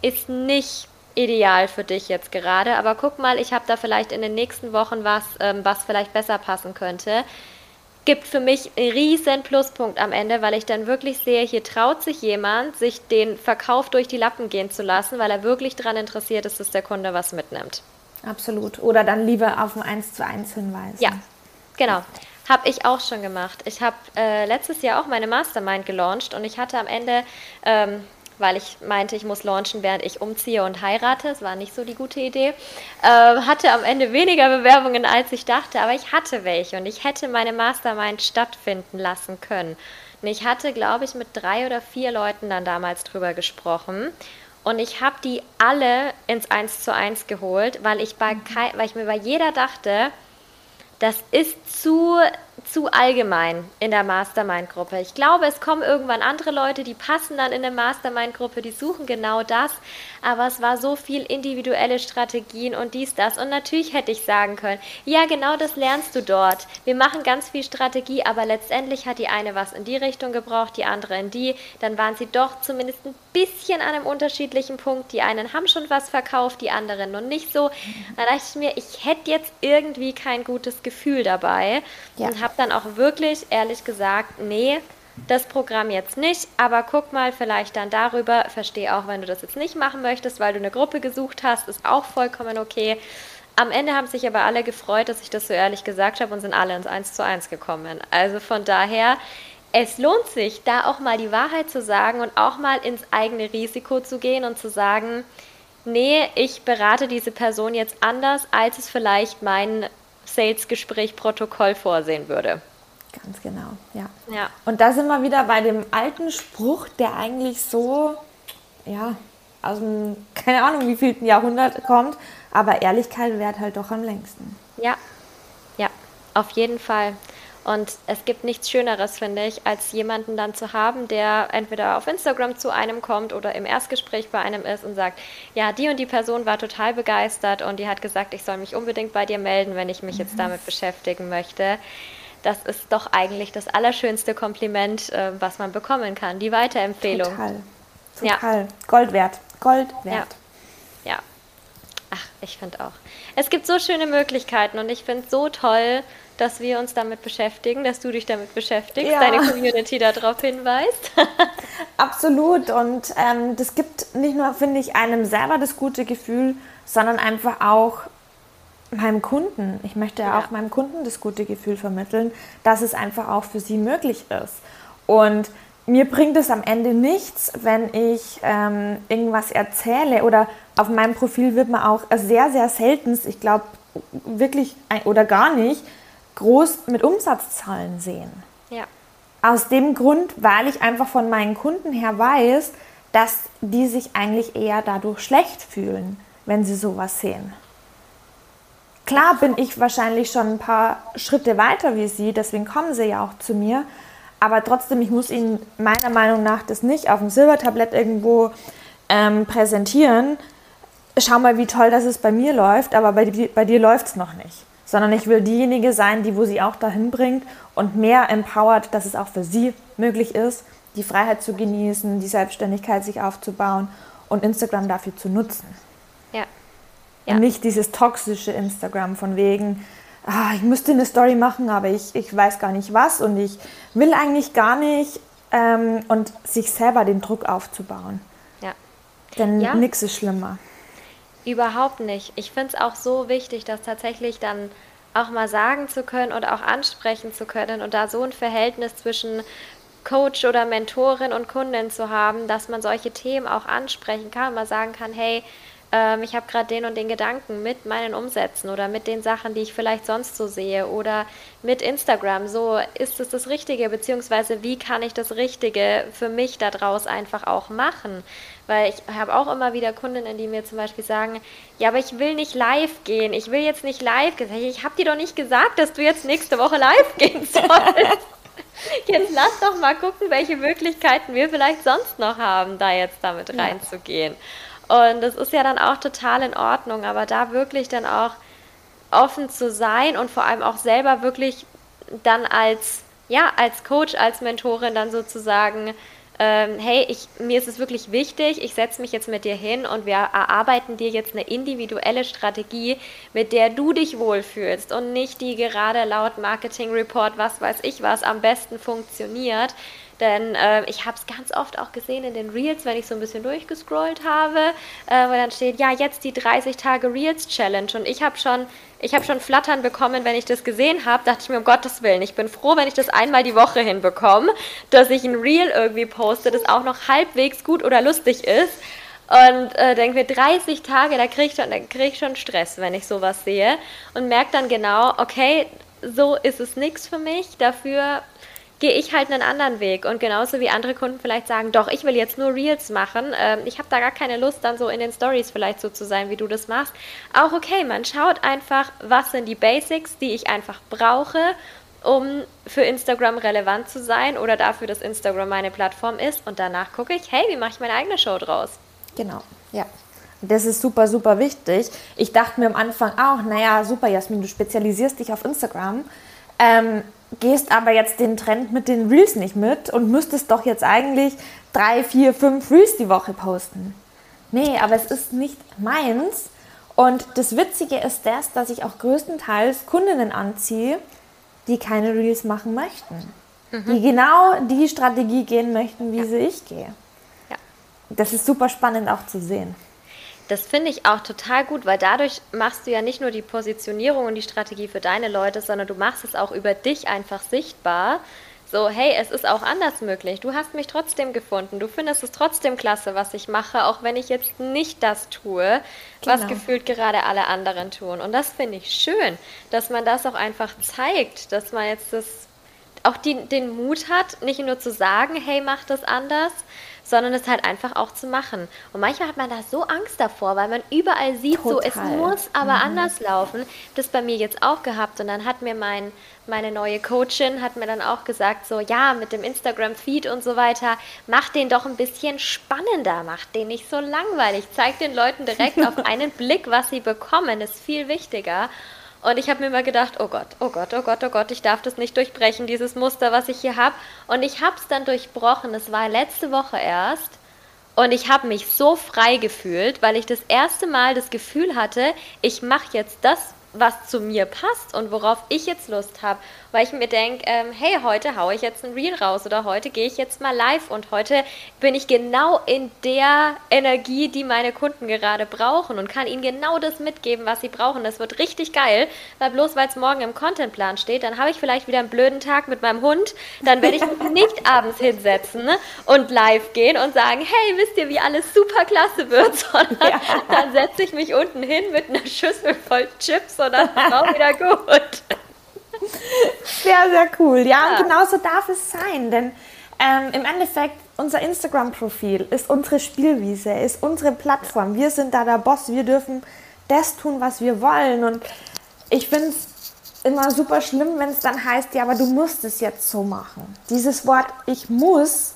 [SPEAKER 1] ist nicht ideal für dich jetzt gerade, aber guck mal, ich habe da vielleicht in den nächsten Wochen was, ähm, was vielleicht besser passen könnte gibt für mich einen riesen Pluspunkt am Ende, weil ich dann wirklich sehe, hier traut sich jemand, sich den Verkauf durch die Lappen gehen zu lassen, weil er wirklich daran interessiert ist, dass der Kunde was mitnimmt.
[SPEAKER 2] Absolut. Oder dann lieber auf ein 1 zu 1 hinweisen.
[SPEAKER 1] Ja, genau. Habe ich auch schon gemacht. Ich habe äh, letztes Jahr auch meine Mastermind gelauncht und ich hatte am Ende ähm, weil ich meinte, ich muss launchen, während ich umziehe und heirate. Das war nicht so die gute Idee. Äh, hatte am Ende weniger Bewerbungen, als ich dachte, aber ich hatte welche und ich hätte meine Mastermind stattfinden lassen können. Und ich hatte, glaube ich, mit drei oder vier Leuten dann damals drüber gesprochen. Und ich habe die alle ins Eins zu eins geholt, weil ich, bei, weil ich mir bei jeder dachte, das ist zu zu allgemein in der Mastermind-Gruppe. Ich glaube, es kommen irgendwann andere Leute, die passen dann in eine Mastermind-Gruppe, die suchen genau das. Aber es war so viel individuelle Strategien und dies, das. Und natürlich hätte ich sagen können, ja, genau das lernst du dort. Wir machen ganz viel Strategie, aber letztendlich hat die eine was in die Richtung gebraucht, die andere in die. Dann waren sie doch zumindest ein bisschen an einem unterschiedlichen Punkt. Die einen haben schon was verkauft, die anderen noch nicht so. Da dachte ich mir, ich hätte jetzt irgendwie kein gutes Gefühl dabei ja. und habe dann auch wirklich ehrlich gesagt, nee, das Programm jetzt nicht, aber guck mal vielleicht dann darüber. Verstehe auch, wenn du das jetzt nicht machen möchtest, weil du eine Gruppe gesucht hast, ist auch vollkommen okay. Am Ende haben sich aber alle gefreut, dass ich das so ehrlich gesagt habe und sind alle ins 1 zu 1 gekommen. Also von daher, es lohnt sich, da auch mal die Wahrheit zu sagen und auch mal ins eigene Risiko zu gehen und zu sagen, nee, ich berate diese Person jetzt anders, als es vielleicht mein Sales-Gespräch-Protokoll vorsehen würde.
[SPEAKER 2] Ganz genau, ja.
[SPEAKER 1] ja.
[SPEAKER 2] Und da sind wir wieder bei dem alten Spruch, der eigentlich so, ja, aus dem, keine Ahnung, wie vielten Jahrhundert kommt, aber Ehrlichkeit währt halt doch am längsten.
[SPEAKER 1] Ja, ja, auf jeden Fall. Und es gibt nichts Schöneres, finde ich, als jemanden dann zu haben, der entweder auf Instagram zu einem kommt oder im Erstgespräch bei einem ist und sagt, ja, die und die Person war total begeistert und die hat gesagt, ich soll mich unbedingt bei dir melden, wenn ich mich jetzt mhm. damit beschäftigen möchte. Das ist doch eigentlich das allerschönste Kompliment, äh, was man bekommen kann, die Weiterempfehlung.
[SPEAKER 2] Total. Total. Ja. Gold wert. Gold wert.
[SPEAKER 1] Ja. ja. Ach, ich finde auch. Es gibt so schöne Möglichkeiten und ich finde es so toll, dass wir uns damit beschäftigen, dass du dich damit beschäftigst, ja. deine Community darauf hinweist.
[SPEAKER 2] Absolut. Und ähm, das gibt nicht nur, finde ich, einem selber das gute Gefühl, sondern einfach auch meinem Kunden. Ich möchte ja. auch meinem Kunden das gute Gefühl vermitteln, dass es einfach auch für sie möglich ist. Und mir bringt es am Ende nichts, wenn ich ähm, irgendwas erzähle oder auf meinem Profil wird man auch sehr, sehr selten, ich glaube wirklich oder gar nicht, groß mit Umsatzzahlen sehen.
[SPEAKER 1] Ja.
[SPEAKER 2] Aus dem Grund, weil ich einfach von meinen Kunden her weiß, dass die sich eigentlich eher dadurch schlecht fühlen, wenn sie sowas sehen. Klar bin ich wahrscheinlich schon ein paar Schritte weiter wie sie, deswegen kommen sie ja auch zu mir. Aber trotzdem, ich muss ihnen meiner Meinung nach das nicht auf dem Silbertablett irgendwo ähm, präsentieren. Schau mal, wie toll das es bei mir läuft, aber bei, bei dir läuft es noch nicht sondern ich will diejenige sein, die wo sie auch dahin bringt und mehr empowert, dass es auch für sie möglich ist, die Freiheit zu genießen, die Selbstständigkeit sich aufzubauen und Instagram dafür zu nutzen.
[SPEAKER 1] Ja. ja.
[SPEAKER 2] Und nicht dieses toxische Instagram von wegen, ah, ich müsste eine Story machen, aber ich, ich weiß gar nicht was und ich will eigentlich gar nicht ähm, und sich selber den Druck aufzubauen.
[SPEAKER 1] Ja.
[SPEAKER 2] Denn
[SPEAKER 1] ja.
[SPEAKER 2] nichts ist schlimmer.
[SPEAKER 1] Überhaupt nicht. Ich finde es auch so wichtig, das tatsächlich dann auch mal sagen zu können oder auch ansprechen zu können und da so ein Verhältnis zwischen Coach oder Mentorin und Kundin zu haben, dass man solche Themen auch ansprechen kann, mal sagen kann, hey, ähm, ich habe gerade den und den Gedanken mit meinen Umsätzen oder mit den Sachen, die ich vielleicht sonst so sehe oder mit Instagram. So ist es das Richtige, beziehungsweise wie kann ich das Richtige für mich daraus einfach auch machen? Weil ich habe auch immer wieder Kundinnen, die mir zum Beispiel sagen, ja, aber ich will nicht live gehen. Ich will jetzt nicht live gehen. Ich habe dir doch nicht gesagt, dass du jetzt nächste Woche live gehen sollst. Jetzt lass doch mal gucken, welche Möglichkeiten wir vielleicht sonst noch haben, da jetzt damit ja. reinzugehen. Und das ist ja dann auch total in Ordnung, aber da wirklich dann auch offen zu sein und vor allem auch selber wirklich dann als, ja, als Coach, als Mentorin dann sozusagen ähm, hey, ich, mir ist es wirklich wichtig, ich setze mich jetzt mit dir hin und wir erarbeiten dir jetzt eine individuelle Strategie, mit der du dich wohlfühlst und nicht die gerade laut Marketing Report, was weiß ich was, am besten funktioniert. Denn äh, ich habe es ganz oft auch gesehen in den Reels, wenn ich so ein bisschen durchgescrollt habe, äh, wo dann steht, ja, jetzt die 30 Tage Reels Challenge. Und ich habe schon, ich schon Flattern bekommen, wenn ich das gesehen habe, dachte ich mir, um Gottes Willen, ich bin froh, wenn ich das einmal die Woche hinbekomme, dass ich ein Reel irgendwie poste, das auch noch halbwegs gut oder lustig ist. Und äh, denke mir, 30 Tage, da kriege ich, schon, krieg ich schon Stress, wenn ich sowas sehe. Und merke dann genau, okay, so ist es nichts für mich. Dafür gehe ich halt einen anderen Weg. Und genauso wie andere Kunden vielleicht sagen, doch, ich will jetzt nur Reels machen. Ähm, ich habe da gar keine Lust, dann so in den Stories vielleicht so zu sein, wie du das machst. Auch okay, man schaut einfach, was sind die Basics, die ich einfach brauche, um für Instagram relevant zu sein oder dafür, dass Instagram meine Plattform ist. Und danach gucke ich, hey, wie mache ich meine eigene Show draus?
[SPEAKER 2] Genau, ja. Das ist super, super wichtig. Ich dachte mir am Anfang auch, naja, super, Jasmin, du spezialisierst dich auf Instagram. Ähm, gehst aber jetzt den Trend mit den Reels nicht mit und müsstest doch jetzt eigentlich drei, vier, fünf Reels die Woche posten. Nee, aber es ist nicht meins. Und das Witzige ist das, dass ich auch größtenteils Kundinnen anziehe, die keine Reels machen möchten. Mhm. Die genau die Strategie gehen möchten, wie ja. sie ich gehe. Ja. Das ist super spannend auch zu sehen.
[SPEAKER 1] Das finde ich auch total gut, weil dadurch machst du ja nicht nur die Positionierung und die Strategie für deine Leute, sondern du machst es auch über dich einfach sichtbar. So, hey, es ist auch anders möglich. Du hast mich trotzdem gefunden. Du findest es trotzdem klasse, was ich mache, auch wenn ich jetzt nicht das tue, genau. was gefühlt gerade alle anderen tun. Und das finde ich schön, dass man das auch einfach zeigt, dass man jetzt das auch die, den Mut hat, nicht nur zu sagen, hey, mach das anders, sondern es halt einfach auch zu machen. Und manchmal hat man da so Angst davor, weil man überall sieht, Total. so es muss aber mhm. anders laufen. Das bei mir jetzt auch gehabt und dann hat mir mein meine neue Coachin hat mir dann auch gesagt, so ja, mit dem Instagram-Feed und so weiter, mach den doch ein bisschen spannender, mach den nicht so langweilig, zeig den Leuten direkt auf einen Blick, was sie bekommen, ist viel wichtiger. Und ich habe mir immer gedacht, oh Gott, oh Gott, oh Gott, oh Gott, ich darf das nicht durchbrechen, dieses Muster, was ich hier habe. Und ich habe es dann durchbrochen. Es war letzte Woche erst. Und ich habe mich so frei gefühlt, weil ich das erste Mal das Gefühl hatte, ich mache jetzt das, was zu mir passt und worauf ich jetzt Lust habe. Weil ich mir denke, ähm, hey, heute haue ich jetzt ein Reel raus oder heute gehe ich jetzt mal live und heute bin ich genau in der Energie, die meine Kunden gerade brauchen und kann ihnen genau das mitgeben, was sie brauchen. Das wird richtig geil, weil bloß weil es morgen im Contentplan steht, dann habe ich vielleicht wieder einen blöden Tag mit meinem Hund, dann werde ich mich nicht abends hinsetzen ne, und live gehen und sagen, hey, wisst ihr, wie alles super klasse wird, sondern ja. dann setze ich mich unten hin mit einer Schüssel voll Chips ist auch wieder gut.
[SPEAKER 2] Sehr, sehr cool. Ja, ja. und genauso darf es sein, denn ähm, im Endeffekt, unser Instagram-Profil ist unsere Spielwiese, ist unsere Plattform. Wir sind da der Boss, wir dürfen das tun, was wir wollen. Und ich finde es immer super schlimm, wenn es dann heißt, ja, aber du musst es jetzt so machen. Dieses Wort ich muss,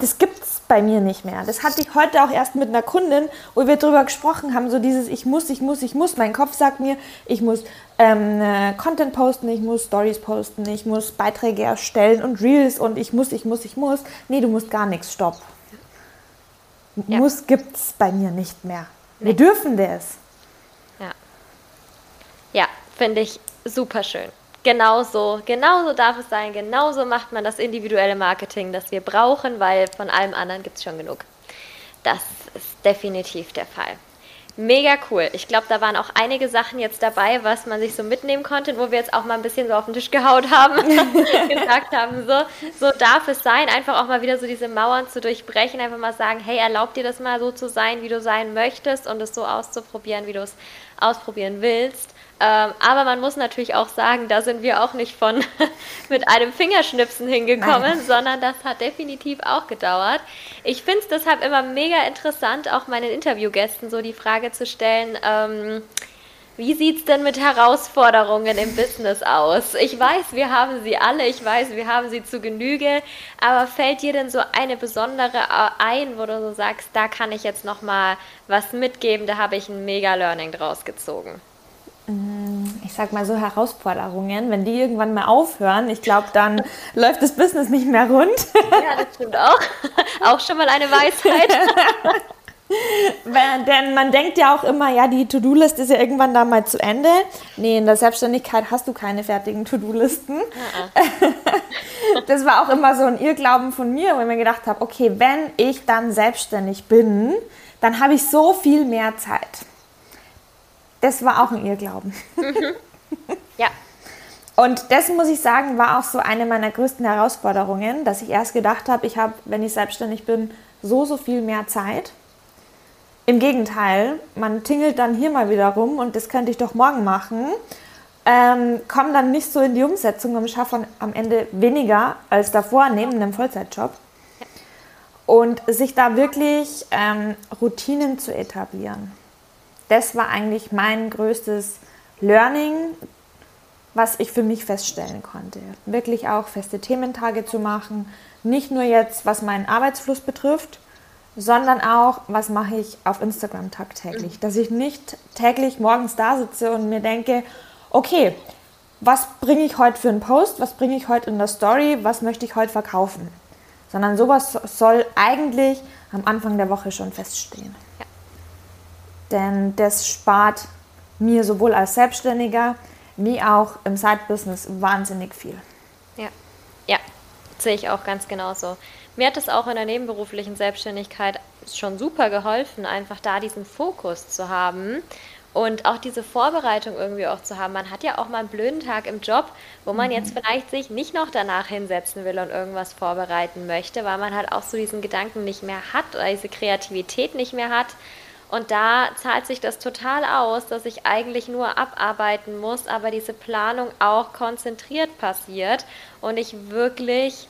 [SPEAKER 2] das gibt es bei mir nicht mehr. Das hatte ich heute auch erst mit einer Kundin, wo wir darüber gesprochen haben, so dieses ich muss, ich muss, ich muss. Mein Kopf sagt mir, ich muss ähm, äh, Content posten, ich muss Stories posten, ich muss Beiträge erstellen und Reels und ich muss, ich muss, ich muss. Nee, du musst gar nichts, stopp. Ja. Muss gibt's bei mir nicht mehr. Wir dürfen das.
[SPEAKER 1] Ja. Ja, finde ich super schön. Genauso, darf es sein, genauso macht man das individuelle Marketing, das wir brauchen, weil von allem anderen gibt es schon genug. Das ist definitiv der Fall. Mega cool. Ich glaube, da waren auch einige Sachen jetzt dabei, was man sich so mitnehmen konnte, wo wir jetzt auch mal ein bisschen so auf den Tisch gehaut haben, gesagt haben, so, so darf es sein, einfach auch mal wieder so diese Mauern zu durchbrechen, einfach mal sagen, hey, erlaub dir das mal so zu sein, wie du sein möchtest und es so auszuprobieren, wie du es ausprobieren willst. Ähm, aber man muss natürlich auch sagen, da sind wir auch nicht von mit einem Fingerschnipsen hingekommen, Nein. sondern das hat definitiv auch gedauert. Ich finde es deshalb immer mega interessant, auch meinen Interviewgästen so die Frage zu stellen, ähm, wie sieht es denn mit Herausforderungen im Business aus? Ich weiß, wir haben sie alle, ich weiß, wir haben sie zu Genüge, aber fällt dir denn so eine besondere ein, wo du so sagst, da kann ich jetzt nochmal was mitgeben, da habe ich ein mega Learning draus gezogen?
[SPEAKER 2] Mm, ich sag mal so Herausforderungen, wenn die irgendwann mal aufhören, ich glaube, dann läuft das Business nicht mehr rund.
[SPEAKER 1] Ja, das stimmt auch. Auch schon mal eine Weisheit.
[SPEAKER 2] Denn man denkt ja auch immer, ja, die To-Do-List ist ja irgendwann da mal zu Ende. Nee, in der Selbstständigkeit hast du keine fertigen To-Do-Listen. das war auch immer so ein Irrglauben von mir, wo ich mir gedacht habe, okay, wenn ich dann selbstständig bin, dann habe ich so viel mehr Zeit. Das war auch ein Irrglauben.
[SPEAKER 1] ja.
[SPEAKER 2] Und das muss ich sagen, war auch so eine meiner größten Herausforderungen, dass ich erst gedacht habe, ich habe, wenn ich selbstständig bin, so, so viel mehr Zeit. Im Gegenteil, man tingelt dann hier mal wieder rum und das könnte ich doch morgen machen. Ähm, komme dann nicht so in die Umsetzung und schaffe am Ende weniger als davor neben einem Vollzeitjob. Und sich da wirklich ähm, Routinen zu etablieren. Das war eigentlich mein größtes Learning, was ich für mich feststellen konnte. Wirklich auch feste Thementage zu machen. Nicht nur jetzt, was meinen Arbeitsfluss betrifft, sondern auch, was mache ich auf Instagram tagtäglich. Dass ich nicht täglich morgens da sitze und mir denke, okay, was bringe ich heute für einen Post, was bringe ich heute in der Story, was möchte ich heute verkaufen. Sondern sowas soll eigentlich am Anfang der Woche schon feststehen. Ja. Denn das spart mir sowohl als Selbstständiger wie auch im Side-Business wahnsinnig viel.
[SPEAKER 1] Ja, ja, sehe ich auch ganz genauso. Mir hat es auch in der nebenberuflichen Selbstständigkeit schon super geholfen, einfach da diesen Fokus zu haben und auch diese Vorbereitung irgendwie auch zu haben. Man hat ja auch mal einen blöden Tag im Job, wo man jetzt mhm. vielleicht sich nicht noch danach hinsetzen will und irgendwas vorbereiten möchte, weil man halt auch so diesen Gedanken nicht mehr hat oder diese Kreativität nicht mehr hat. Und da zahlt sich das total aus, dass ich eigentlich nur abarbeiten muss, aber diese Planung auch konzentriert passiert und ich wirklich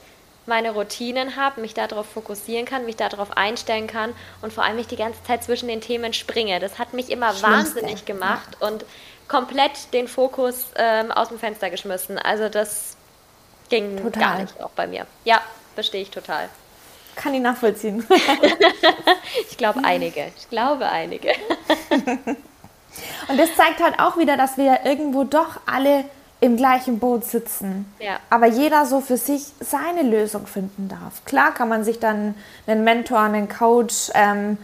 [SPEAKER 1] meine Routinen habe, mich darauf fokussieren kann, mich darauf einstellen kann und vor allem nicht die ganze Zeit zwischen den Themen springe. Das hat mich immer wahnsinnig gemacht ja. und komplett den Fokus ähm, aus dem Fenster geschmissen. Also das ging total. gar nicht auch bei mir. Ja, verstehe ich total.
[SPEAKER 2] Kann ich nachvollziehen.
[SPEAKER 1] ich glaube einige. Ich glaube einige.
[SPEAKER 2] und das zeigt halt auch wieder, dass wir irgendwo doch alle im gleichen Boot sitzen. Ja. Aber jeder so für sich seine Lösung finden darf. Klar kann man sich dann einen Mentor, einen Coach, ähm,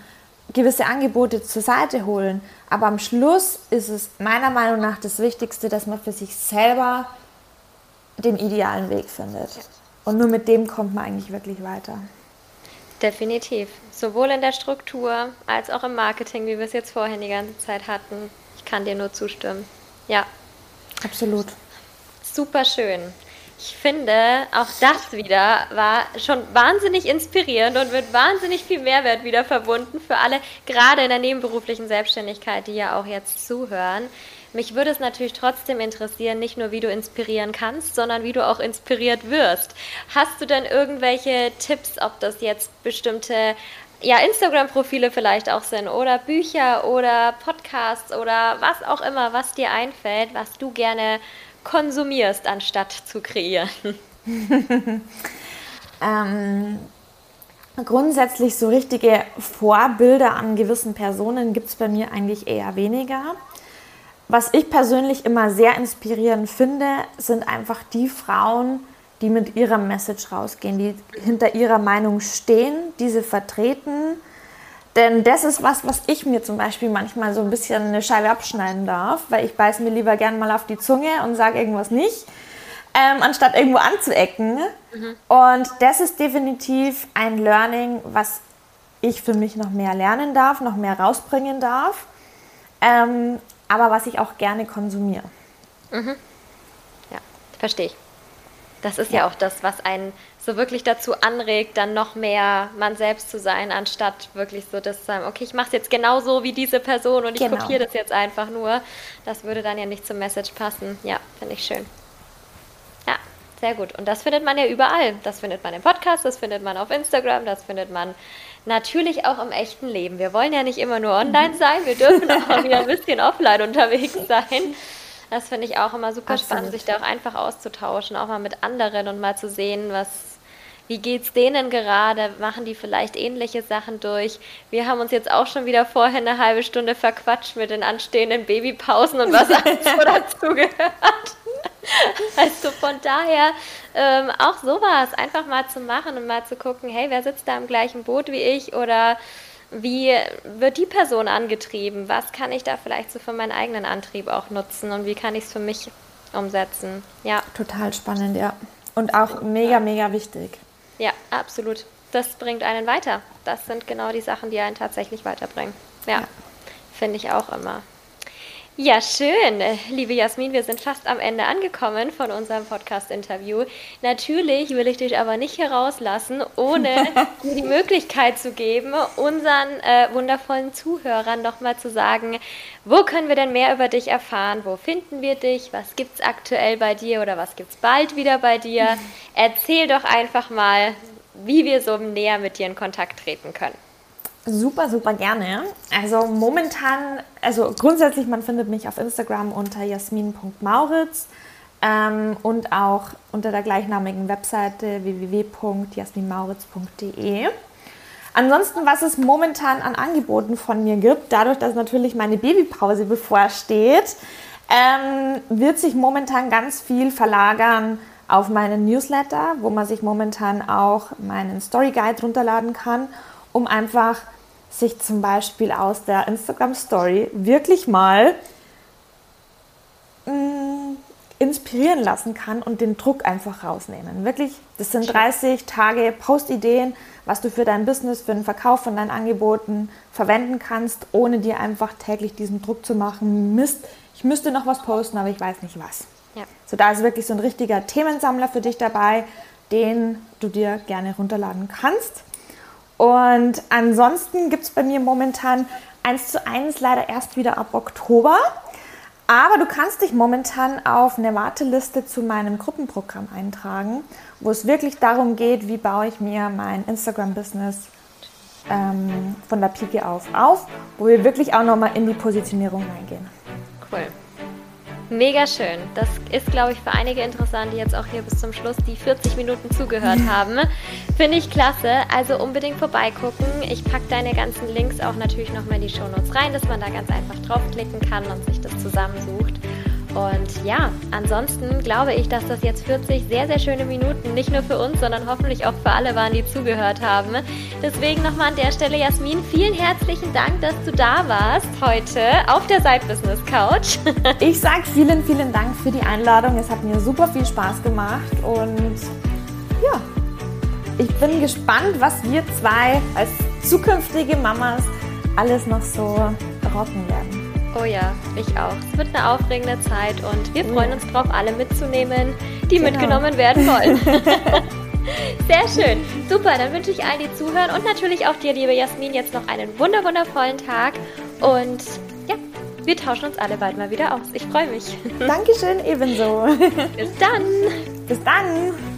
[SPEAKER 2] gewisse Angebote zur Seite holen. Aber am Schluss ist es meiner Meinung nach das Wichtigste, dass man für sich selber den idealen Weg findet. Ja. Und nur mit dem kommt man eigentlich wirklich weiter.
[SPEAKER 1] Definitiv. Sowohl in der Struktur als auch im Marketing, wie wir es jetzt vorhin die ganze Zeit hatten. Ich kann dir nur zustimmen. Ja.
[SPEAKER 2] Absolut
[SPEAKER 1] super schön. Ich finde, auch das wieder war schon wahnsinnig inspirierend und mit wahnsinnig viel Mehrwert wieder verbunden für alle, gerade in der nebenberuflichen Selbstständigkeit, die ja auch jetzt zuhören. Mich würde es natürlich trotzdem interessieren, nicht nur wie du inspirieren kannst, sondern wie du auch inspiriert wirst. Hast du denn irgendwelche Tipps, ob das jetzt bestimmte ja, Instagram-Profile vielleicht auch sind oder Bücher oder Podcasts oder was auch immer, was dir einfällt, was du gerne konsumierst, anstatt zu kreieren?
[SPEAKER 2] ähm, grundsätzlich so richtige Vorbilder an gewissen Personen gibt es bei mir eigentlich eher weniger. Was ich persönlich immer sehr inspirierend finde, sind einfach die Frauen, die mit ihrer Message rausgehen, die hinter ihrer Meinung stehen, diese vertreten denn das ist was, was ich mir zum Beispiel manchmal so ein bisschen eine Scheibe abschneiden darf, weil ich beiß mir lieber gern mal auf die Zunge und sage irgendwas nicht, ähm, anstatt irgendwo anzuecken. Mhm. Und das ist definitiv ein Learning, was ich für mich noch mehr lernen darf, noch mehr rausbringen darf, ähm, aber was ich auch gerne konsumiere.
[SPEAKER 1] Mhm. Ja, verstehe ich. Das ist ja. ja auch das, was einen so wirklich dazu anregt, dann noch mehr man selbst zu sein, anstatt wirklich so das zu sagen, okay, ich mache es jetzt genauso wie diese Person und ich genau. kopiere das jetzt einfach nur. Das würde dann ja nicht zum Message passen. Ja, finde ich schön. Ja, sehr gut. Und das findet man ja überall. Das findet man im Podcast, das findet man auf Instagram, das findet man natürlich auch im echten Leben. Wir wollen ja nicht immer nur online sein, wir dürfen auch wieder ein bisschen offline unterwegs sein. Das finde ich auch immer super Absolut. spannend, sich da auch einfach auszutauschen, auch mal mit anderen und mal zu sehen, was Wie geht's denen gerade? Machen die vielleicht ähnliche Sachen durch? Wir haben uns jetzt auch schon wieder vorher eine halbe Stunde verquatscht mit den anstehenden Babypausen und was alles so dazugehört. Also von daher ähm, auch sowas einfach mal zu machen und mal zu gucken, hey, wer sitzt da im gleichen Boot wie ich oder wie wird die Person angetrieben? Was kann ich da vielleicht so für meinen eigenen Antrieb auch nutzen und wie kann ich es für mich umsetzen?
[SPEAKER 2] Ja. Total spannend, ja. Und auch mega, mega wichtig.
[SPEAKER 1] Ja, absolut. Das bringt einen weiter. Das sind genau die Sachen, die einen tatsächlich weiterbringen. Ja, ja. finde ich auch immer. Ja, schön. Liebe Jasmin, wir sind fast am Ende angekommen von unserem Podcast-Interview. Natürlich will ich dich aber nicht herauslassen, ohne dir die Möglichkeit zu geben, unseren äh, wundervollen Zuhörern nochmal zu sagen, wo können wir denn mehr über dich erfahren? Wo finden wir dich? Was gibt es aktuell bei dir oder was gibt es bald wieder bei dir? Erzähl doch einfach mal, wie wir so näher mit dir in Kontakt treten können.
[SPEAKER 2] Super, super gerne. Also momentan, also grundsätzlich, man findet mich auf Instagram unter jasmin.mauritz ähm, und auch unter der gleichnamigen Webseite www.jasminmauritz.de. Ansonsten, was es momentan an Angeboten von mir gibt, dadurch, dass natürlich meine Babypause bevorsteht, ähm, wird sich momentan ganz viel verlagern auf meinen Newsletter, wo man sich momentan auch meinen Story Guide runterladen kann, um einfach sich zum Beispiel aus der Instagram Story wirklich mal mh, mm, inspirieren lassen kann und den Druck einfach rausnehmen. Wirklich, das sind 30 Tage Postideen, was du für dein Business, für den Verkauf von deinen Angeboten verwenden kannst, ohne dir einfach täglich diesen Druck zu machen. Mist, ich müsste noch was posten, aber ich weiß nicht was. Ja. So, da ist wirklich so ein richtiger Themensammler für dich dabei, den du dir gerne runterladen kannst. Und ansonsten gibt es bei mir momentan 1 zu 1 leider erst wieder ab Oktober. Aber du kannst dich momentan auf eine Warteliste zu meinem Gruppenprogramm eintragen, wo es wirklich darum geht, wie baue ich mir mein Instagram-Business ähm, von der Pike auf auf, wo wir wirklich auch nochmal in die Positionierung reingehen.
[SPEAKER 1] Cool. Mega schön. Das ist, glaube ich, für einige interessant, die jetzt auch hier bis zum Schluss die 40 Minuten zugehört haben. Finde ich klasse. Also unbedingt vorbeigucken. Ich packe deine ganzen Links auch natürlich nochmal in die Shownotes rein, dass man da ganz einfach draufklicken kann und sich das zusammensucht. Und ja, ansonsten glaube ich, dass das jetzt 40 sehr, sehr schöne Minuten nicht nur für uns, sondern hoffentlich auch für alle waren, die zugehört haben. Deswegen nochmal an der Stelle, Jasmin, vielen herzlichen Dank, dass du da warst heute auf der Side Business Couch.
[SPEAKER 2] ich sage vielen, vielen Dank für die Einladung. Es hat mir super viel Spaß gemacht und ja, ich bin gespannt, was wir zwei als zukünftige Mamas alles noch so rocken werden.
[SPEAKER 1] Oh ja, ich auch. Es wird eine aufregende Zeit und wir freuen uns drauf, alle mitzunehmen, die genau. mitgenommen werden wollen. Sehr schön. Super, dann wünsche ich allen, die zuhören und natürlich auch dir, liebe Jasmin, jetzt noch einen wundervollen Tag und ja, wir tauschen uns alle bald mal wieder aus. Ich freue mich.
[SPEAKER 2] Dankeschön, ebenso.
[SPEAKER 1] Bis dann.
[SPEAKER 2] Bis dann.